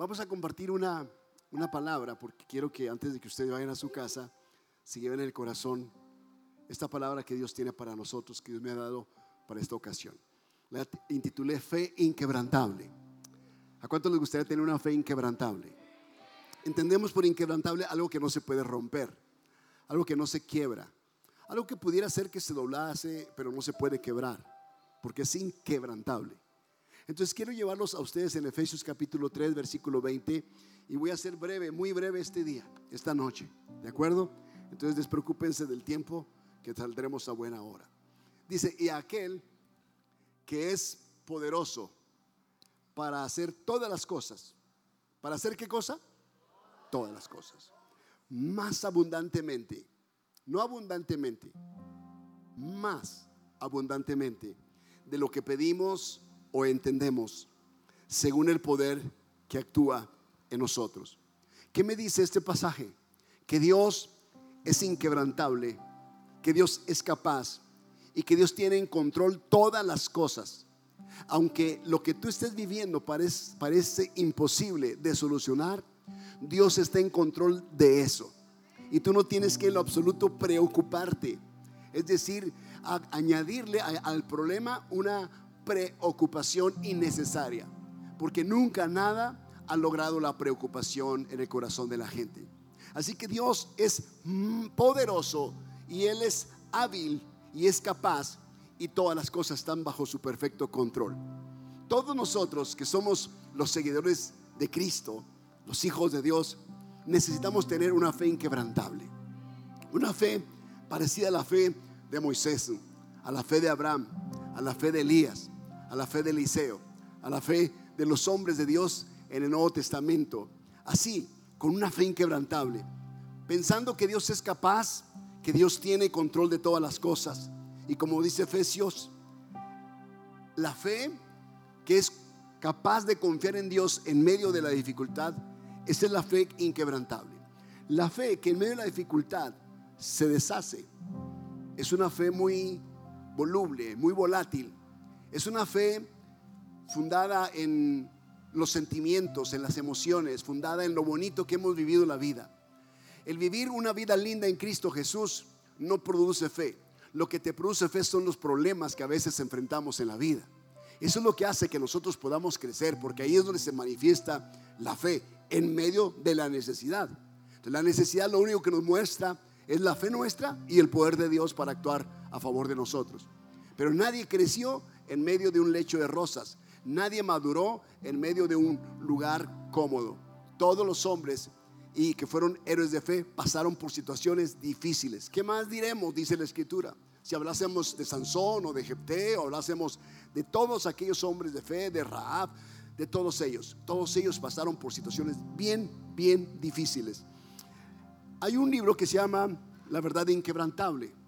Vamos a compartir una, una palabra porque quiero que antes de que ustedes vayan a su casa, se lleven en el corazón esta palabra que Dios tiene para nosotros, que Dios me ha dado para esta ocasión. La intitulé Fe Inquebrantable. ¿A cuánto les gustaría tener una fe inquebrantable? Entendemos por inquebrantable algo que no se puede romper, algo que no se quiebra, algo que pudiera ser que se doblase, pero no se puede quebrar, porque es inquebrantable. Entonces quiero llevarlos a ustedes en Efesios capítulo 3, versículo 20, y voy a ser breve, muy breve este día, esta noche, ¿de acuerdo? Entonces despreocúpense del tiempo que saldremos a buena hora. Dice, y aquel que es poderoso para hacer todas las cosas. ¿Para hacer qué cosa? Todas las cosas. Más abundantemente. No abundantemente. Más abundantemente de lo que pedimos o entendemos según el poder que actúa en nosotros. ¿Qué me dice este pasaje? Que Dios es inquebrantable que Dios es capaz y que Dios tiene en control todas las cosas. Aunque lo que tú estés viviendo parece, parece imposible de solucionar, Dios está en control de eso. Y tú no tienes que en lo absoluto preocuparte. Es decir, añadirle al problema una preocupación innecesaria. Porque nunca nada ha logrado la preocupación en el corazón de la gente. Así que Dios es poderoso y Él es hábil y es capaz y todas las cosas están bajo su perfecto control. Todos nosotros que somos los seguidores de Cristo, los hijos de Dios, necesitamos tener una fe inquebrantable. Una fe parecida a la fe de Moisés, a la fe de Abraham, a la fe de Elías, a la fe de Eliseo, a la fe de los hombres de Dios en el Nuevo Testamento. Así, con una fe inquebrantable, pensando que Dios es capaz que Dios tiene control de todas las cosas. Y como dice Efesios, la fe que es capaz de confiar en Dios en medio de la dificultad, esa es la fe inquebrantable. La fe que en medio de la dificultad se deshace, es una fe muy voluble, muy volátil. Es una fe fundada en los sentimientos, en las emociones, fundada en lo bonito que hemos vivido la vida. El vivir una vida linda en Cristo Jesús no produce fe. Lo que te produce fe son los problemas que a veces enfrentamos en la vida. Eso es lo que hace que nosotros podamos crecer, porque ahí es donde se manifiesta la fe, en medio de la necesidad. La necesidad lo único que nos muestra es la fe nuestra y el poder de Dios para actuar a favor de nosotros. Pero nadie creció en medio de un lecho de rosas. Nadie maduró en medio de un lugar cómodo. Todos los hombres y que fueron héroes de fe pasaron por situaciones difíciles. ¿Qué más diremos? Dice la escritura. Si hablásemos de Sansón o de Jepté o hablásemos de todos aquellos hombres de fe, de Raab, de todos ellos. Todos ellos pasaron por situaciones bien, bien difíciles. Hay un libro que se llama La verdad inquebrantable.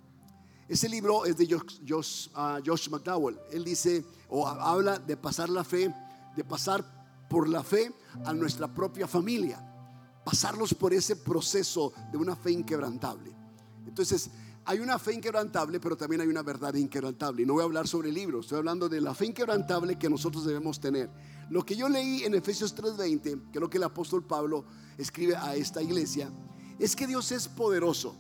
Ese libro es de Josh, ah, Josh McDowell. Él dice o habla de pasar la fe, de pasar por la fe a nuestra propia familia pasarlos por ese proceso de una fe inquebrantable. Entonces, hay una fe inquebrantable, pero también hay una verdad inquebrantable. Y no voy a hablar sobre el libro, estoy hablando de la fe inquebrantable que nosotros debemos tener. Lo que yo leí en Efesios 3:20, que es lo que el apóstol Pablo escribe a esta iglesia, es que Dios es poderoso.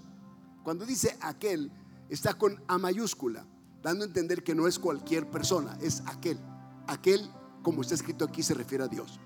Cuando dice aquel, está con A mayúscula, dando a entender que no es cualquier persona, es aquel. Aquel, como está escrito aquí, se refiere a Dios.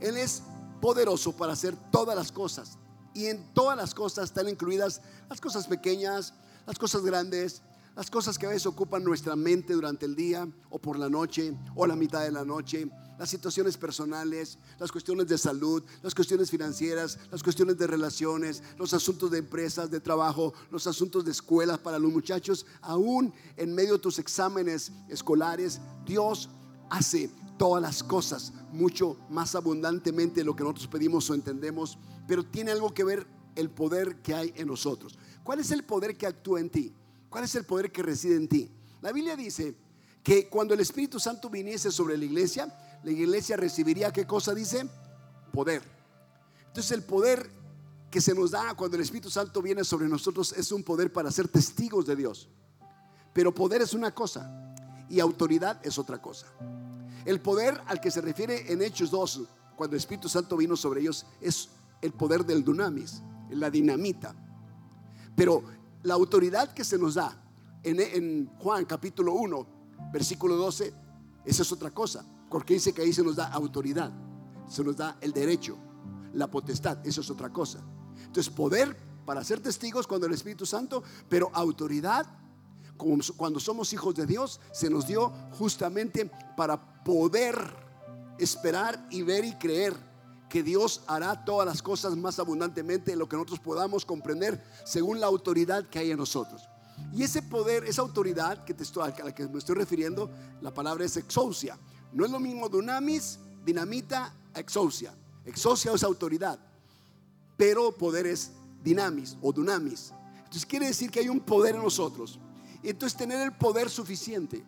Él es poderoso para hacer todas las cosas. Y en todas las cosas están incluidas las cosas pequeñas, las cosas grandes, las cosas que a veces ocupan nuestra mente durante el día o por la noche o la mitad de la noche, las situaciones personales, las cuestiones de salud, las cuestiones financieras, las cuestiones de relaciones, los asuntos de empresas, de trabajo, los asuntos de escuelas para los muchachos, aún en medio de tus exámenes escolares, Dios hace todas las cosas mucho más abundantemente de lo que nosotros pedimos o entendemos, pero tiene algo que ver el poder que hay en nosotros. ¿Cuál es el poder que actúa en ti? ¿Cuál es el poder que reside en ti? La Biblia dice que cuando el Espíritu Santo viniese sobre la iglesia, la iglesia recibiría qué cosa dice? Poder. Entonces el poder que se nos da cuando el Espíritu Santo viene sobre nosotros es un poder para ser testigos de Dios. Pero poder es una cosa y autoridad es otra cosa. El poder al que se refiere en Hechos 2, cuando el Espíritu Santo vino sobre ellos es el poder del dunamis, la dinamita. Pero la autoridad que se nos da en, Juan capítulo 1, versículo 12, esa es otra cosa, porque dice que ahí se nos da autoridad, se nos da el derecho, la potestad, eso es otra cosa. Entonces, poder para ser testigos cuando el Espíritu Santo, pero autoridad cuando somos hijos de Dios, se nos dio justamente para poder esperar y ver y creer que Dios hará todas las cosas más abundantemente de lo que nosotros podamos comprender según la autoridad que hay en nosotros. Y ese poder, esa autoridad que te estoy, a la que me estoy refiriendo, la palabra es exousia. No es lo mismo dunamis, dinamita, exousia. Exousia es autoridad, pero poder es dinamis o dunamis. Entonces quiere decir que hay un poder en nosotros. Entonces tener el poder suficiente,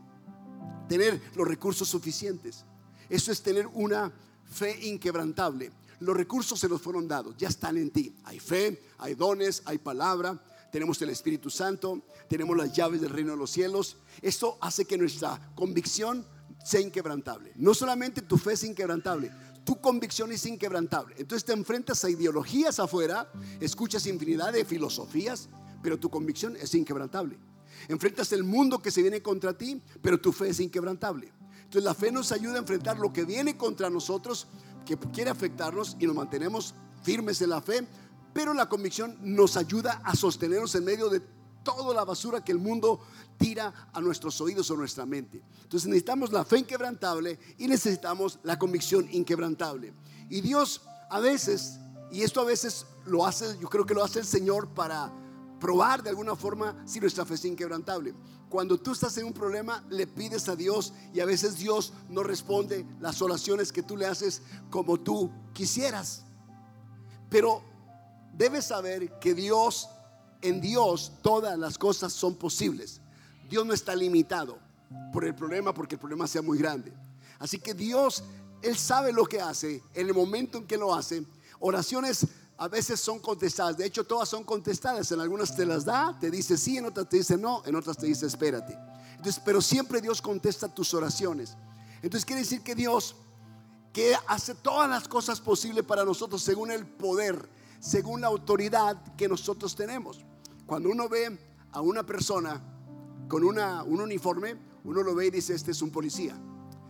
tener los recursos suficientes. Eso es tener una fe inquebrantable. Los recursos se los fueron dados, ya están en ti. Hay fe, hay dones, hay palabra, tenemos el Espíritu Santo, tenemos las llaves del reino de los cielos. Esto hace que nuestra convicción sea inquebrantable. No solamente tu fe es inquebrantable, tu convicción es inquebrantable. Entonces te enfrentas a ideologías afuera, escuchas infinidad de filosofías, pero tu convicción es inquebrantable. Enfrentas el mundo que se viene contra ti, pero tu fe es inquebrantable. Entonces la fe nos ayuda a enfrentar lo que viene contra nosotros, que quiere afectarnos y nos mantenemos firmes en la fe, pero la convicción nos ayuda a sostenernos en medio de toda la basura que el mundo tira a nuestros oídos o nuestra mente. Entonces necesitamos la fe inquebrantable y necesitamos la convicción inquebrantable. Y Dios a veces, y esto a veces lo hace, yo creo que lo hace el Señor para probar de alguna forma si nuestra fe es inquebrantable. Cuando tú estás en un problema, le pides a Dios y a veces Dios no responde las oraciones que tú le haces como tú quisieras. Pero debes saber que Dios, en Dios, todas las cosas son posibles. Dios no está limitado por el problema porque el problema sea muy grande. Así que Dios, Él sabe lo que hace en el momento en que lo hace. Oraciones a veces son contestadas. De hecho, todas son contestadas. En algunas te las da, te dice sí, en otras te dice no, en otras te dice espérate. Entonces, pero siempre Dios contesta tus oraciones. Entonces quiere decir que Dios, que hace todas las cosas posibles para nosotros según el poder, según la autoridad que nosotros tenemos. Cuando uno ve a una persona con una, un uniforme, uno lo ve y dice, este es un policía.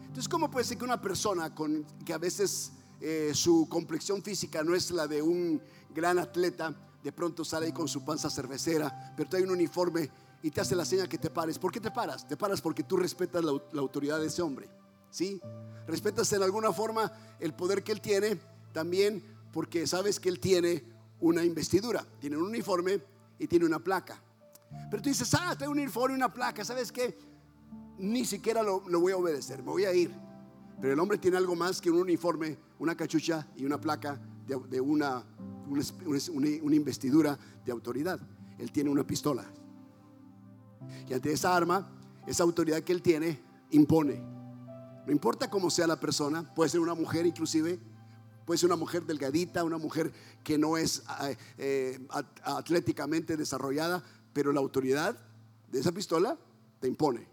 Entonces, ¿cómo puede ser que una persona con, que a veces eh, su complexión física no es la de un gran atleta, de pronto sale ahí con su panza cervecera, pero trae un uniforme y te hace la señal que te pares. ¿Por qué te paras? Te paras porque tú respetas la, la autoridad de ese hombre. ¿Sí? Respetas en alguna forma el poder que él tiene, también porque sabes que él tiene una investidura, tiene un uniforme y tiene una placa. Pero tú dices, ah, tengo un uniforme y una placa, ¿sabes qué? Ni siquiera lo, voy a obedecer, me voy a ir. Pero el hombre tiene algo más que un uniforme, una cachucha y una placa de, una, una, investidura de autoridad. Él tiene una pistola. Y ante esa arma, esa autoridad que él tiene, impone. No importa cómo sea la persona, puede ser una mujer inclusive, puede ser una mujer delgadita, una mujer que no es eh, eh, atléticamente desarrollada, pero la autoridad de esa pistola te impone.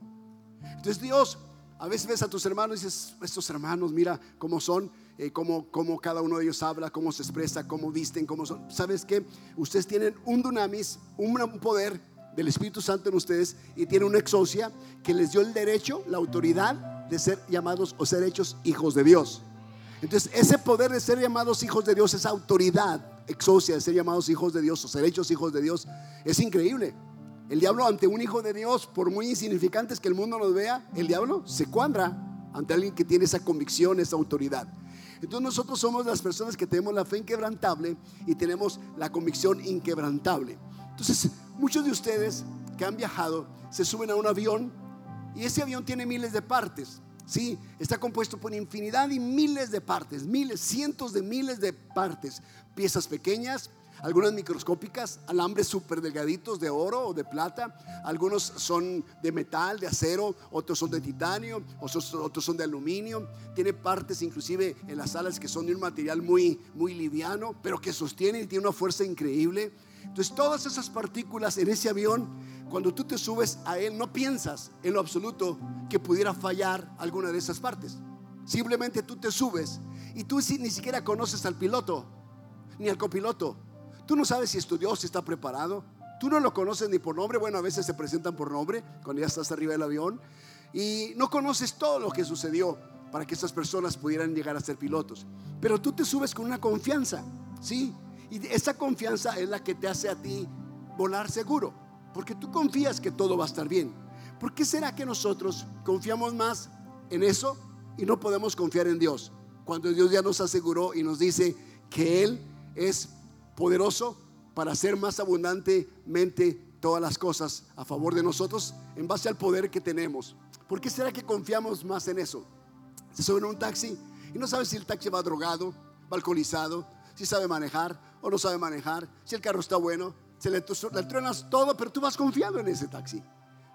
Entonces Dios a veces ves a tus hermanos y dices, estos hermanos, mira cómo son, eh, cómo, cada uno de ellos habla, cómo se expresa, cómo visten, cómo son. ¿Sabes qué? Ustedes tienen un dunamis, un poder del Espíritu Santo en ustedes y tienen una exocia que les dio el derecho, la autoridad de ser llamados o ser hechos hijos de Dios. Entonces, ese poder de ser llamados hijos de Dios, esa autoridad exocia de ser llamados hijos de Dios o ser hechos hijos de Dios, es increíble. El diablo ante un hijo de Dios, por muy insignificantes que el mundo nos vea, el diablo se cuadra ante alguien que tiene esa convicción, esa autoridad. Entonces nosotros somos las personas que tenemos la fe inquebrantable y tenemos la convicción inquebrantable. Entonces muchos de ustedes que han viajado se suben a un avión y ese avión tiene miles de partes. Sí, está compuesto por infinidad y miles de partes, miles, cientos de miles de partes, piezas pequeñas, algunas microscópicas, alambres súper delgaditos de oro o de plata, algunos son de metal, de acero, otros son de titanio, otros, son de aluminio, tiene partes inclusive en las alas que son de un material muy, muy liviano, pero que sostiene y tiene una fuerza increíble. Entonces todas esas partículas en ese avión, cuando tú te subes a él, no piensas en lo absoluto que pudiera fallar alguna de esas partes. Simplemente tú te subes Y tú ni siquiera conoces al piloto, ni al copiloto. Tú no sabes si estudió, si está preparado. Tú no lo conoces ni por nombre. Bueno, a veces se presentan por nombre cuando ya estás arriba del avión. Y no conoces todo lo que sucedió para que estas personas pudieran llegar a ser pilotos. Pero tú te subes con una confianza, ¿sí? Y esa confianza es la que te hace a ti volar seguro, porque tú confías que todo va a estar bien. ¿Por qué será que nosotros confiamos más en eso y no podemos confiar en Dios? Cuando Dios ya nos aseguró y nos dice que Él es poderoso para hacer más abundantemente todas las cosas a favor de nosotros en base al poder que tenemos. ¿Por qué será que confiamos más en eso? Se sube en un taxi y no sabe si el taxi va drogado, va alcoholizado, si sabe manejar o no sabe manejar, si el carro está bueno, se le, le truenas todo, pero tú vas confiado en ese taxi.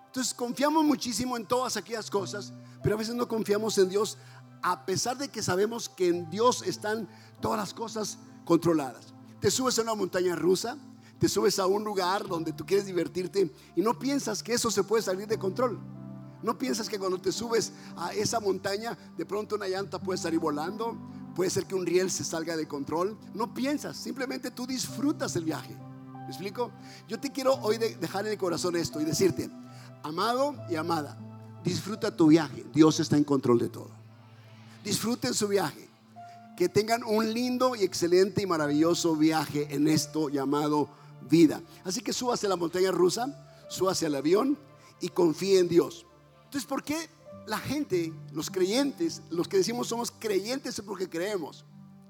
Entonces confiamos muchísimo en todas aquellas cosas, pero a veces no confiamos en Dios, a pesar de que sabemos que en Dios están todas las cosas controladas. Te subes a una montaña rusa, te subes a un lugar donde tú quieres divertirte y no piensas que eso se puede salir de control. No piensas que cuando te subes a esa montaña, de pronto una llanta puede salir volando, puede ser que un riel se salga de control. No piensas, simplemente tú disfrutas el viaje. ¿Me explico? Yo te quiero hoy dejar en el corazón esto y decirte, amado y amada, disfruta tu viaje. Dios está en control de todo. Disfruten su viaje. Que tengan un lindo y excelente y maravilloso viaje en esto llamado vida. Así que súbase a la montaña rusa, súbase al avión y confíe en Dios. Entonces, ¿por qué la gente, los creyentes, los que decimos somos creyentes es porque creemos?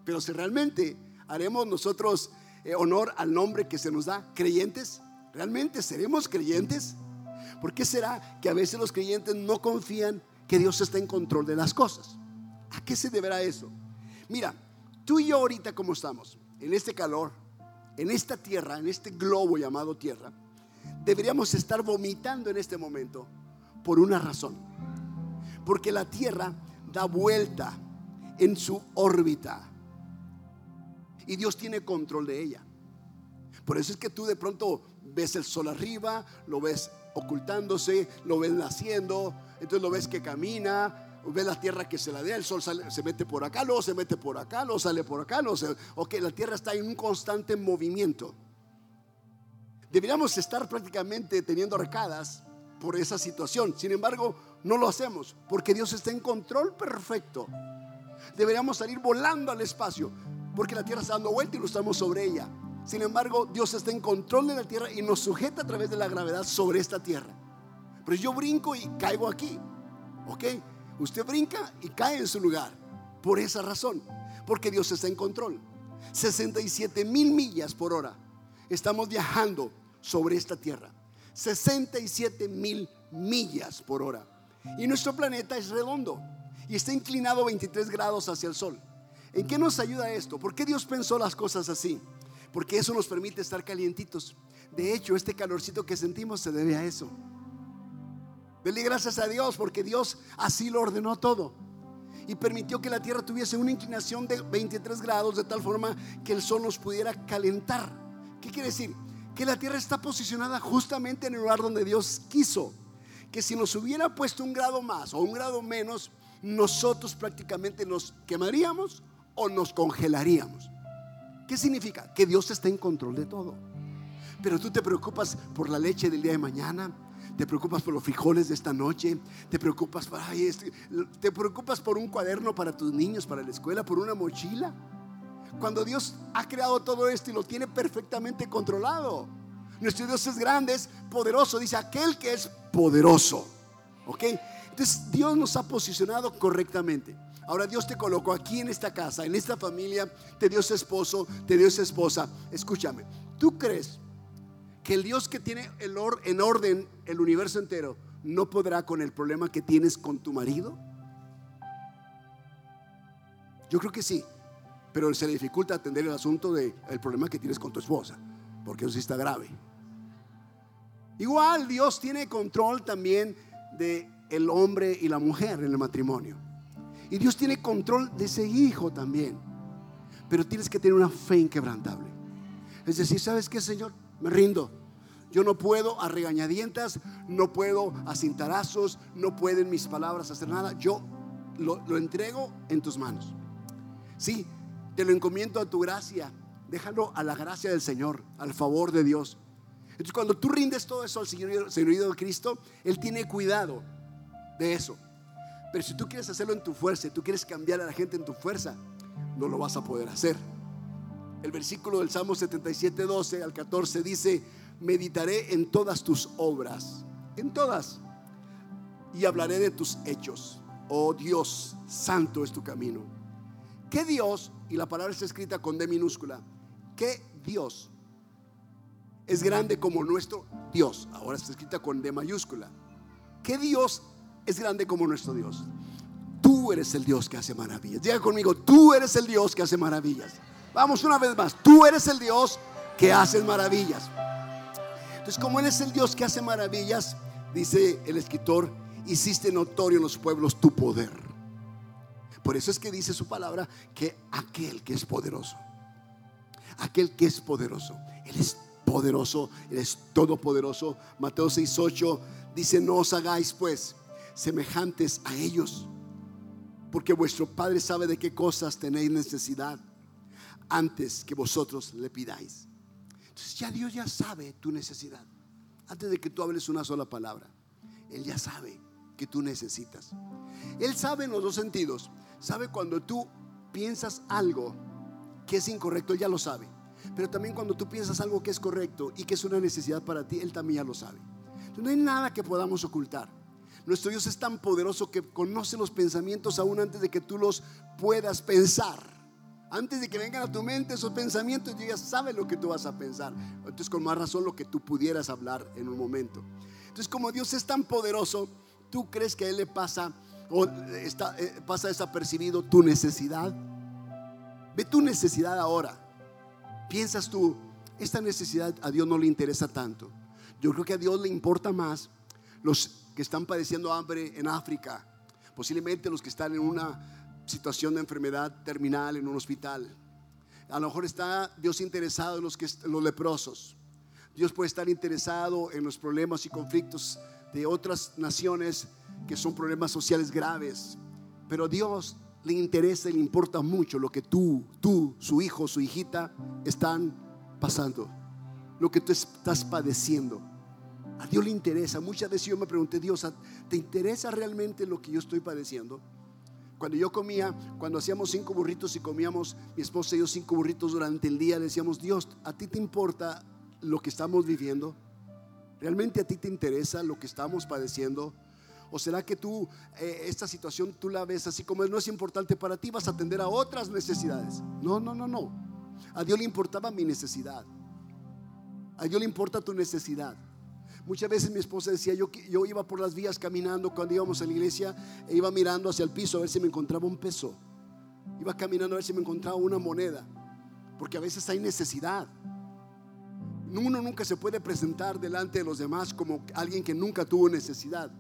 Pero si realmente haremos nosotros honor al nombre que se nos da, creyentes, ¿realmente seremos creyentes? ¿Por qué será que a veces los creyentes no confían que Dios está en control de las cosas? ¿A qué se deberá eso? Mira, tú y yo ahorita como estamos, en este calor, en esta tierra, en este globo llamado tierra, deberíamos estar vomitando en este momento por una razón. Porque la Tierra da vuelta en su órbita. Y Dios tiene control de ella. Por eso es que tú de pronto ves el sol arriba, lo ves ocultándose, lo ves naciendo, entonces lo ves que camina, ves la tierra que se la da, el sol se mete por acá, luego se mete por acá, luego sale por acá, luego se, la tierra está en un constante movimiento. Deberíamos estar prácticamente teniendo arcadas por esa situación. Sin embargo, no lo hacemos porque Dios está en control perfecto. Deberíamos salir volando al espacio porque la Tierra está dando vuelta y no estamos sobre ella. Sin embargo, Dios está en control de la Tierra y nos sujeta a través de la gravedad sobre esta Tierra. Pero yo brinco y caigo aquí. ¿Ok? Usted brinca y cae en su lugar. Por esa razón. Porque Dios está en control. 67 mil millas por hora. Estamos viajando sobre esta Tierra. 67 mil millas por hora. Y nuestro planeta es redondo y está inclinado 23 grados hacia el Sol. ¿En qué nos ayuda esto? ¿Por qué Dios pensó las cosas así? Porque eso nos permite estar calientitos. De hecho, este calorcito que sentimos se debe a eso. Dele gracias a Dios porque Dios así lo ordenó todo. Y permitió que la Tierra tuviese una inclinación de 23 grados de tal forma que el Sol nos pudiera calentar. ¿Qué quiere decir? que la tierra está posicionada justamente en el lugar donde Dios quiso. Que si nos hubiera puesto un grado más o un grado menos, nosotros prácticamente nos quemaríamos o nos congelaríamos. ¿Qué significa? Que Dios está en control de todo. Pero tú te preocupas por la leche del día de mañana, te preocupas por los frijoles de esta noche, te preocupas por, este, te preocupas por un cuaderno para tus niños, para la escuela, por una mochila. Cuando Dios ha creado todo esto y lo tiene perfectamente controlado. Nuestro Dios es grande, es poderoso. Dice aquel que es poderoso. ¿Ok? Entonces Dios nos ha posicionado correctamente. Ahora Dios te colocó aquí en esta casa, en esta familia, te dio su esposo, te dio su esposa. Escúchame, ¿tú crees que el Dios que tiene el en orden el universo entero no podrá con el problema que tienes con tu marido? Yo creo que sí pero se le dificulta atender el asunto del problema que tienes con tu esposa, porque eso sí está grave. Igual Dios tiene control también de el hombre y la mujer en el matrimonio. Y Dios tiene control de ese hijo también. Pero tienes que tener una fe inquebrantable. Es decir, ¿sabes qué, Señor? Me rindo. Yo no puedo a regañadientas, no puedo a cintarazos, no pueden mis palabras hacer nada. Yo lo, entrego en tus manos. Sí, te lo encomiendo a tu gracia. Déjalo a la gracia del Señor, al favor de Dios. Entonces, cuando tú rindes todo eso al Señor, Señor de Cristo, Él tiene cuidado de eso. Pero si tú quieres hacerlo en tu fuerza, tú quieres cambiar a la gente en tu fuerza, no lo vas a poder hacer. El versículo del Salmo 77, 12 al 14 dice, meditaré en todas tus obras, en todas, y hablaré de tus hechos. Oh Dios, santo es tu camino. ¿Qué Dios? Y la palabra está escrita con D minúscula. ¿Qué Dios es grande como nuestro Dios? Ahora está escrita con D mayúscula. ¿Qué Dios es grande como nuestro Dios? Tú eres el Dios que hace maravillas. Diga conmigo, tú eres el Dios que hace maravillas. Vamos una vez más. Tú eres el Dios que hace maravillas. Entonces, como Él es el Dios que hace maravillas, dice el escritor, hiciste notorio en los pueblos tu poder. Por eso es que dice su palabra que aquel que es poderoso, aquel que es poderoso, Él es poderoso, Él es todopoderoso. Mateo 6:8 dice, no os hagáis pues semejantes a ellos, porque vuestro Padre sabe de qué cosas tenéis necesidad antes que vosotros le pidáis. Entonces ya Dios ya sabe tu necesidad. Antes de que tú hables una sola palabra, Él ya sabe que tú necesitas. Él sabe en los dos sentidos. Sabe cuando tú piensas algo que es incorrecto, Él ya lo sabe. Pero también cuando tú piensas algo que es correcto y que es una necesidad para ti, Él también ya lo sabe. Entonces no hay nada que podamos ocultar. Nuestro Dios es tan poderoso que conoce los pensamientos aún antes de que tú los puedas pensar. Antes de que vengan a tu mente esos pensamientos, Dios ya sabe lo que tú vas a pensar. Entonces, con más razón, lo que tú pudieras hablar en un momento. Entonces, como Dios es tan poderoso, tú crees que a Él le pasa o está, eh, pasa desapercibido tu necesidad. Ve tu necesidad ahora. Piensas tú, esta necesidad a Dios no le interesa tanto. Yo creo que a Dios le importa más los que están padeciendo hambre en África, posiblemente los que están en una situación de enfermedad terminal en un hospital. A lo mejor está Dios interesado en los, que, los leprosos. Dios puede estar interesado en los problemas y conflictos de otras naciones que son problemas sociales graves. Pero Dios le interesa y le importa mucho lo que tú, tú, su hijo, su hijita están pasando. Lo que tú estás padeciendo. A Dios le interesa. Muchas veces yo me pregunté, Dios, ¿te interesa realmente lo que yo estoy padeciendo? Cuando yo comía, cuando hacíamos cinco burritos y comíamos, mi esposa y yo cinco burritos durante el día, decíamos, Dios, ¿a ti te importa lo que estamos viviendo? ¿Realmente a ti te interesa lo que estamos padeciendo? ¿O será que tú, eh, esta situación, tú la ves así como no es importante para ti, vas a atender a otras necesidades? No, no, no, no. A Dios le importaba mi necesidad. A Dios le importa tu necesidad. Muchas veces mi esposa decía, yo, yo iba por las vías caminando cuando íbamos a la iglesia e iba mirando hacia el piso a ver si me encontraba un peso. Iba caminando a ver si me encontraba una moneda, porque a veces hay necesidad. Uno nunca se puede presentar delante de los demás como alguien que nunca tuvo necesidad.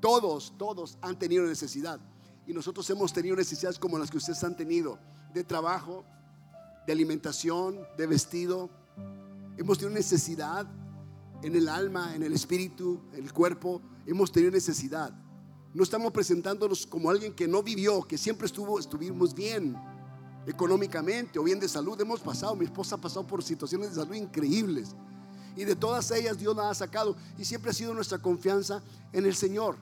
Todos, todos han tenido necesidad. Y nosotros hemos tenido necesidades como las que ustedes han tenido, de trabajo, de alimentación, de vestido. Hemos tenido necesidad en el alma, en el espíritu, en el cuerpo, hemos tenido necesidad. No estamos presentándonos como alguien que no vivió, que siempre estuvo, estuvimos bien económicamente o bien de salud. Hemos pasado, mi esposa ha pasado por situaciones de salud increíbles. Y de todas ellas Dios la ha sacado. Y siempre ha sido nuestra confianza en el Señor.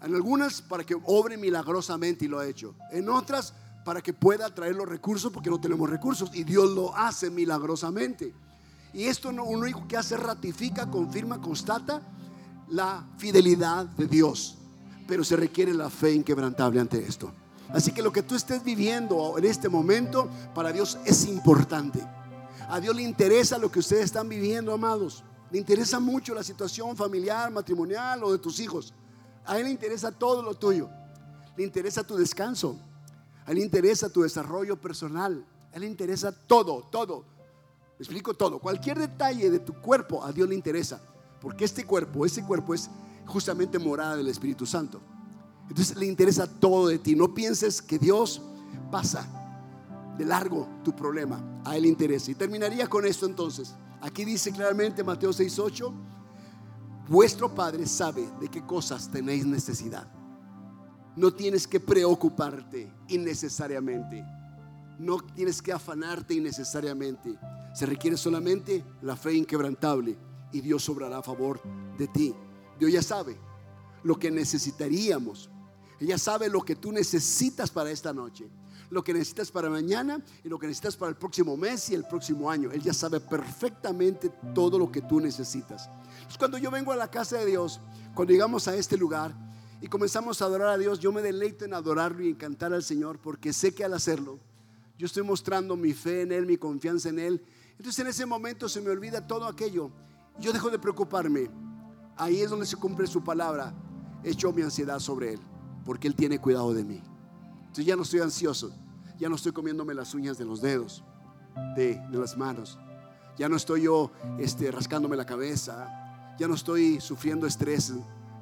En algunas para que obre milagrosamente y lo ha hecho. En otras para que pueda traer los recursos porque no tenemos recursos. Y Dios lo hace milagrosamente. Y esto no, único que hace ratifica, confirma, constata la fidelidad de Dios. Pero se requiere la fe inquebrantable ante esto. Así que lo que tú estés viviendo en este momento para Dios es importante. A Dios le interesa lo que ustedes están viviendo, amados. Le interesa mucho la situación familiar, matrimonial o de tus hijos. A Él le interesa todo lo tuyo. Le interesa tu descanso. A Él le interesa tu desarrollo personal. A Él le interesa todo, todo explico todo. Cualquier detalle de tu cuerpo a Dios le interesa. Porque este cuerpo, ese cuerpo es justamente morada del Espíritu Santo. Entonces le interesa todo de ti. No pienses que Dios pasa de largo tu problema. A Él le interesa. Y terminaría con esto entonces. Aquí dice claramente Mateo 6:8. Vuestro Padre sabe de qué cosas tenéis necesidad. No tienes que preocuparte innecesariamente. No tienes que afanarte innecesariamente. Se requiere solamente la fe inquebrantable y Dios obrará a favor de ti. Dios ya sabe lo que necesitaríamos. Ella sabe lo que tú necesitas para esta noche, lo que necesitas para mañana y lo que necesitas para el próximo mes y el próximo año. Él ya sabe perfectamente todo lo que tú necesitas. Es cuando yo vengo a la casa de Dios, cuando llegamos a este lugar y comenzamos a adorar a Dios, yo me deleito en adorarlo y en cantar al Señor porque sé que al hacerlo, yo estoy mostrando mi fe en Él, mi confianza en Él. Entonces en ese momento se me olvida todo aquello. Yo dejo de preocuparme. Ahí es donde se cumple su palabra. Echo mi ansiedad sobre Él porque Él tiene cuidado de mí. Entonces ya no estoy ansioso, ya no estoy comiéndome las uñas de los dedos, de, las manos, ya no estoy yo este, rascándome la cabeza, ya no estoy sufriendo estrés,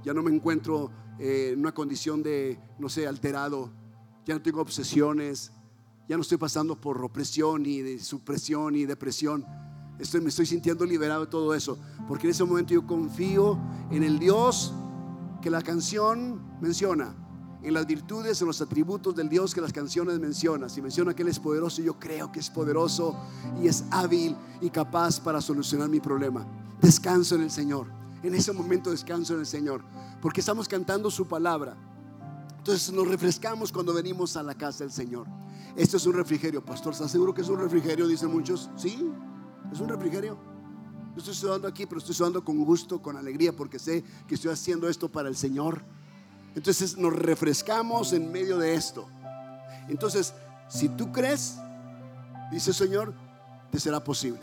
ya no me encuentro eh, en una condición de, no sé, alterado, ya no tengo obsesiones, ya no estoy pasando por opresión y de supresión y depresión. Me estoy sintiendo liberado de todo eso, porque en ese momento yo confío en el Dios que la canción menciona en las virtudes, en los atributos del Dios que las canciones mencionan. Si menciona que Él es poderoso, yo creo que es poderoso y es hábil y capaz para solucionar mi problema. Descanso en el Señor. En ese momento descanso en el Señor, porque estamos cantando su palabra. Entonces nos refrescamos cuando venimos a la casa del Señor. Esto es un refrigerio, pastor. ¿Estás seguro que es un refrigerio? Dicen muchos. Sí, es un refrigerio. Yo estoy sudando aquí, pero estoy sudando con gusto, con alegría, porque sé que estoy haciendo esto para el Señor. Entonces nos refrescamos en medio de esto. Entonces, si tú crees, dice el Señor, te será posible.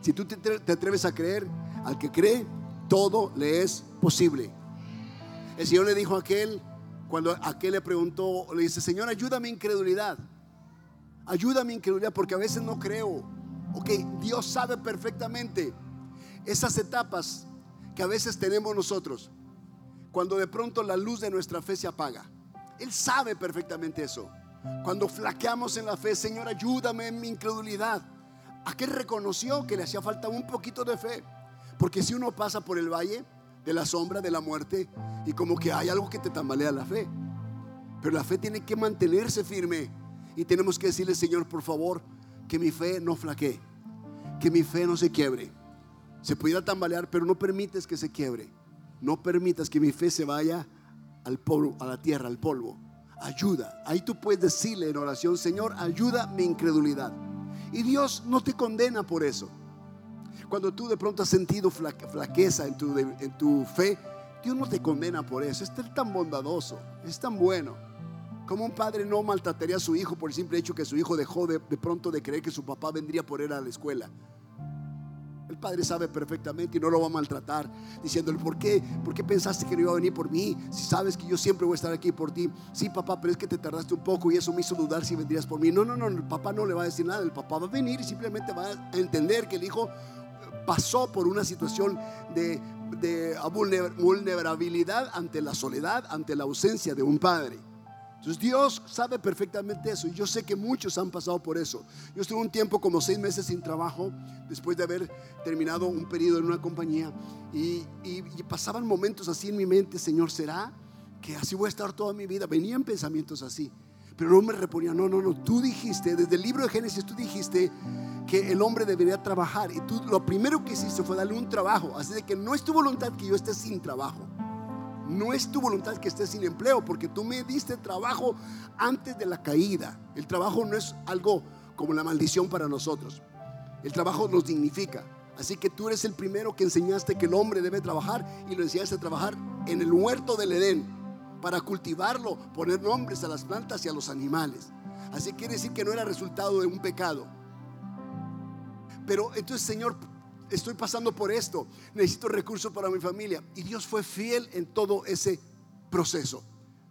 Si tú te atreves a creer, al que cree, todo le es posible. El Señor le dijo a aquel, cuando aquel le preguntó, le dice, Señor, ayúdame incredulidad. Ayúdame incredulidad porque a veces no creo. Ok, Dios sabe perfectamente esas etapas que a veces tenemos nosotros cuando de pronto la luz de nuestra fe se apaga. Él sabe perfectamente eso. Cuando flaqueamos en la fe, Señor, ayúdame en mi incredulidad. Aquel reconoció que le hacía falta un poquito de fe. Porque si uno pasa por el valle de la sombra de la muerte y como que hay algo que te tambalea la fe. Pero la fe tiene que mantenerse firme. Y tenemos que decirle, Señor, por favor, que mi fe no flaquee. Que mi fe no se quiebre. Se pudiera tambalear, pero no permites que se quiebre. No permitas que mi fe se vaya al polvo, a la tierra, al polvo. Ayuda. Ahí tú puedes decirle en oración, Señor, ayuda mi incredulidad. Y Dios no te condena por eso. Cuando tú de pronto has sentido flaqueza en tu, en tu fe, Dios no te condena por eso. Es tan bondadoso, es tan bueno. Como un padre no maltrataría a su hijo por el simple hecho que su hijo dejó de, de pronto de creer que su papá vendría por él a la escuela. El padre sabe perfectamente y no lo va a maltratar, diciéndole, ¿por qué? ¿Por qué pensaste que no iba a venir por mí? Si sabes que yo siempre voy a estar aquí por ti. Sí, papá, pero es que te tardaste un poco y eso me hizo dudar si vendrías por mí. No, no, no, el papá no le va a decir nada. El papá va a venir y simplemente va a entender que el hijo pasó por una situación de, de vulnerabilidad ante la soledad, ante la ausencia de un padre. Entonces Dios sabe perfectamente eso y yo sé que muchos han pasado por eso. Yo estuve un tiempo como seis meses sin trabajo después de haber terminado un periodo en una compañía y, pasaban momentos así en mi mente, Señor, ¿será que así voy a estar toda mi vida? Venían pensamientos así, pero no me reponía, no, no, no, tú dijiste, desde el libro de Génesis tú dijiste que el hombre debería trabajar y tú lo primero que hiciste fue darle un trabajo, así de que no es tu voluntad que yo esté sin trabajo. No es tu voluntad que estés sin empleo, porque tú me diste trabajo antes de la caída. El trabajo no es algo como la maldición para nosotros. El trabajo nos dignifica. Así que tú eres el primero que enseñaste que el hombre debe trabajar y lo enseñaste a trabajar en el huerto del Edén para cultivarlo, poner nombres a las plantas y a los animales. Así quiere decir que no era resultado de un pecado. Pero entonces, Señor, estoy pasando por esto, necesito recursos para mi familia. Y Dios fue fiel en todo ese proceso.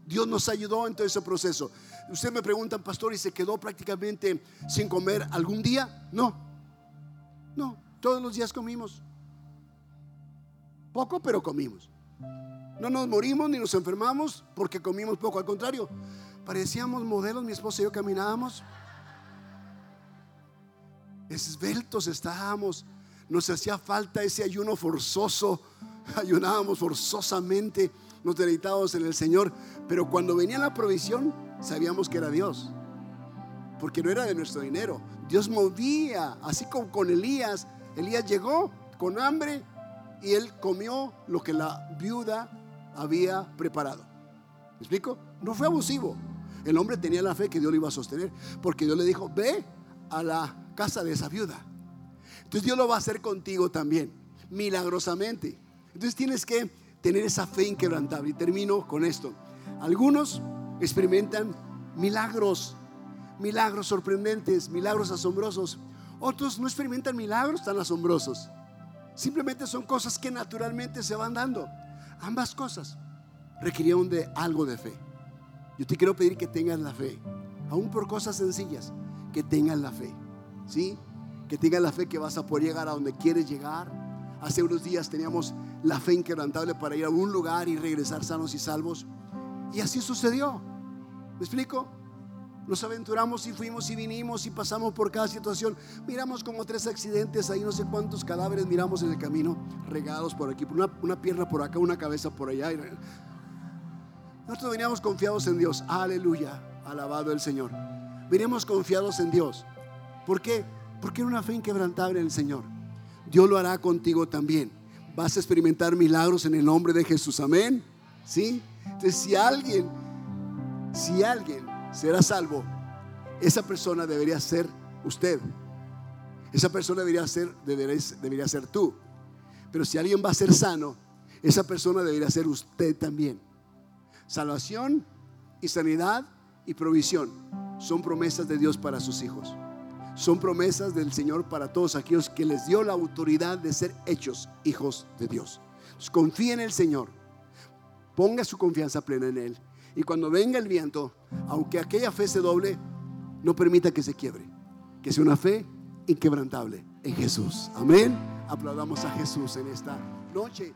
Dios nos ayudó en todo ese proceso. Usted me pregunta, pastor, ¿y se quedó prácticamente sin comer algún día? No, no, todos los días comimos. Poco, pero comimos. No nos morimos ni nos enfermamos porque comimos poco. Al contrario, parecíamos modelos, mi esposa y yo caminábamos. Esbeltos estábamos nos hacía falta ese ayuno forzoso, ayunábamos forzosamente, nos deleitábamos en el Señor, pero cuando venía la provisión sabíamos que era Dios. porque no era de nuestro dinero. Dios movía, así como con Elías. Elías llegó con hambre y él comió lo que la viuda había preparado. ¿Me explico? No fue abusivo. El hombre tenía la fe que Dios lo iba a sostener, porque Dios le dijo, ve a la casa de esa viuda. Entonces Dios lo va a hacer contigo también, milagrosamente. Entonces tienes que tener esa fe inquebrantable. Y termino con esto. Algunos experimentan milagros, milagros sorprendentes, milagros asombrosos. Otros no experimentan milagros tan asombrosos. Simplemente son cosas que naturalmente se van dando. Ambas cosas requirieron de algo de fe. Yo te quiero pedir que tengas la fe, aún por cosas sencillas, que tengas la fe. ¿Sí? Que tengas la fe que vas a poder llegar a donde quieres llegar. Hace unos días teníamos la fe inquebrantable para ir a un lugar y regresar sanos y salvos. Y así sucedió. ¿Me explico? Nos aventuramos y fuimos y vinimos y pasamos por cada situación. Miramos como tres accidentes, ahí no sé cuántos cadáveres miramos en el camino, regados por aquí, una, una pierna por acá, una cabeza por allá. Nosotros veníamos confiados en Dios. Aleluya, alabado el Señor. Veníamos confiados en Dios. ¿Por qué? Porque era una fe inquebrantable en el Señor. Dios lo hará contigo también. Vas a experimentar milagros en el nombre de Jesús. Amén. ¿Sí? Entonces, si alguien, si alguien será salvo, esa persona debería ser usted. Esa persona debería ser, debería, debería ser tú. Pero si alguien va a ser sano, esa persona debería ser usted también. Salvación y sanidad y provisión son promesas de Dios para sus hijos. Son promesas del Señor para todos aquellos que les dio la autoridad de ser hechos hijos de Dios. confía en el Señor. Ponga su confianza plena en Él. Y cuando venga el viento, aunque aquella fe se doble, no permita que se quiebre. Que sea una fe inquebrantable en Jesús. Amén. Aplaudamos a Jesús en esta noche.